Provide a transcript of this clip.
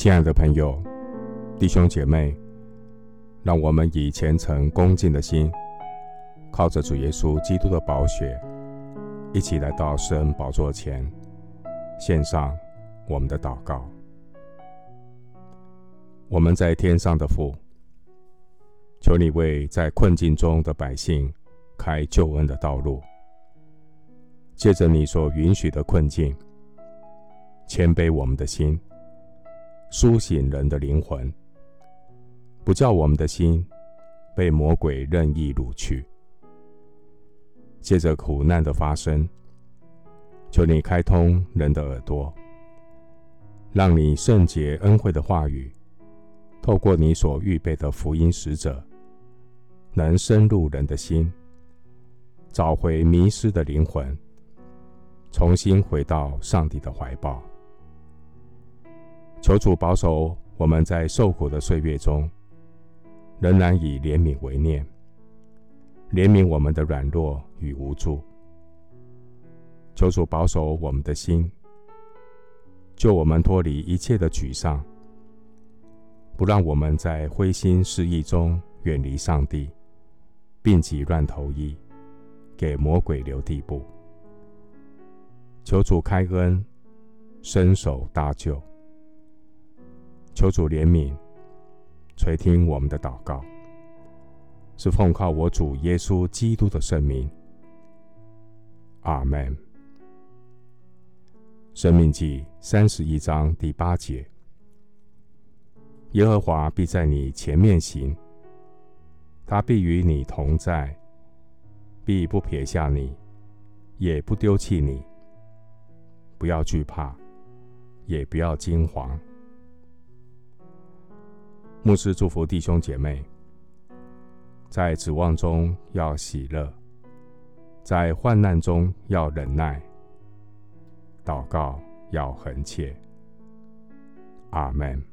亲爱的朋友、弟兄姐妹，让我们以虔诚恭敬的心，靠着主耶稣基督的宝血，一起来到施恩宝座前，献上我们的祷告。我们在天上的父，求你为在困境中的百姓开救恩的道路，借着你所允许的困境，谦卑我们的心。苏醒人的灵魂，不叫我们的心被魔鬼任意掳去。借着苦难的发生，求你开通人的耳朵，让你圣洁恩惠的话语，透过你所预备的福音使者，能深入人的心，找回迷失的灵魂，重新回到上帝的怀抱。求主保守我们在受苦的岁月中，仍然以怜悯为念，怜悯我们的软弱与无助。求主保守我们的心，救我们脱离一切的沮丧，不让我们在灰心失意中远离上帝，病急乱投医，给魔鬼留地步。求主开恩，伸手搭救。求主怜悯，垂听我们的祷告，是奉靠我主耶稣基督的圣名。阿门。生命记三十一章第八节：耶和华必在你前面行，他必与你同在，必不撇下你，也不丢弃你。不要惧怕，也不要惊惶。牧师祝福弟兄姐妹，在指望中要喜乐，在患难中要忍耐，祷告要恒切。阿门。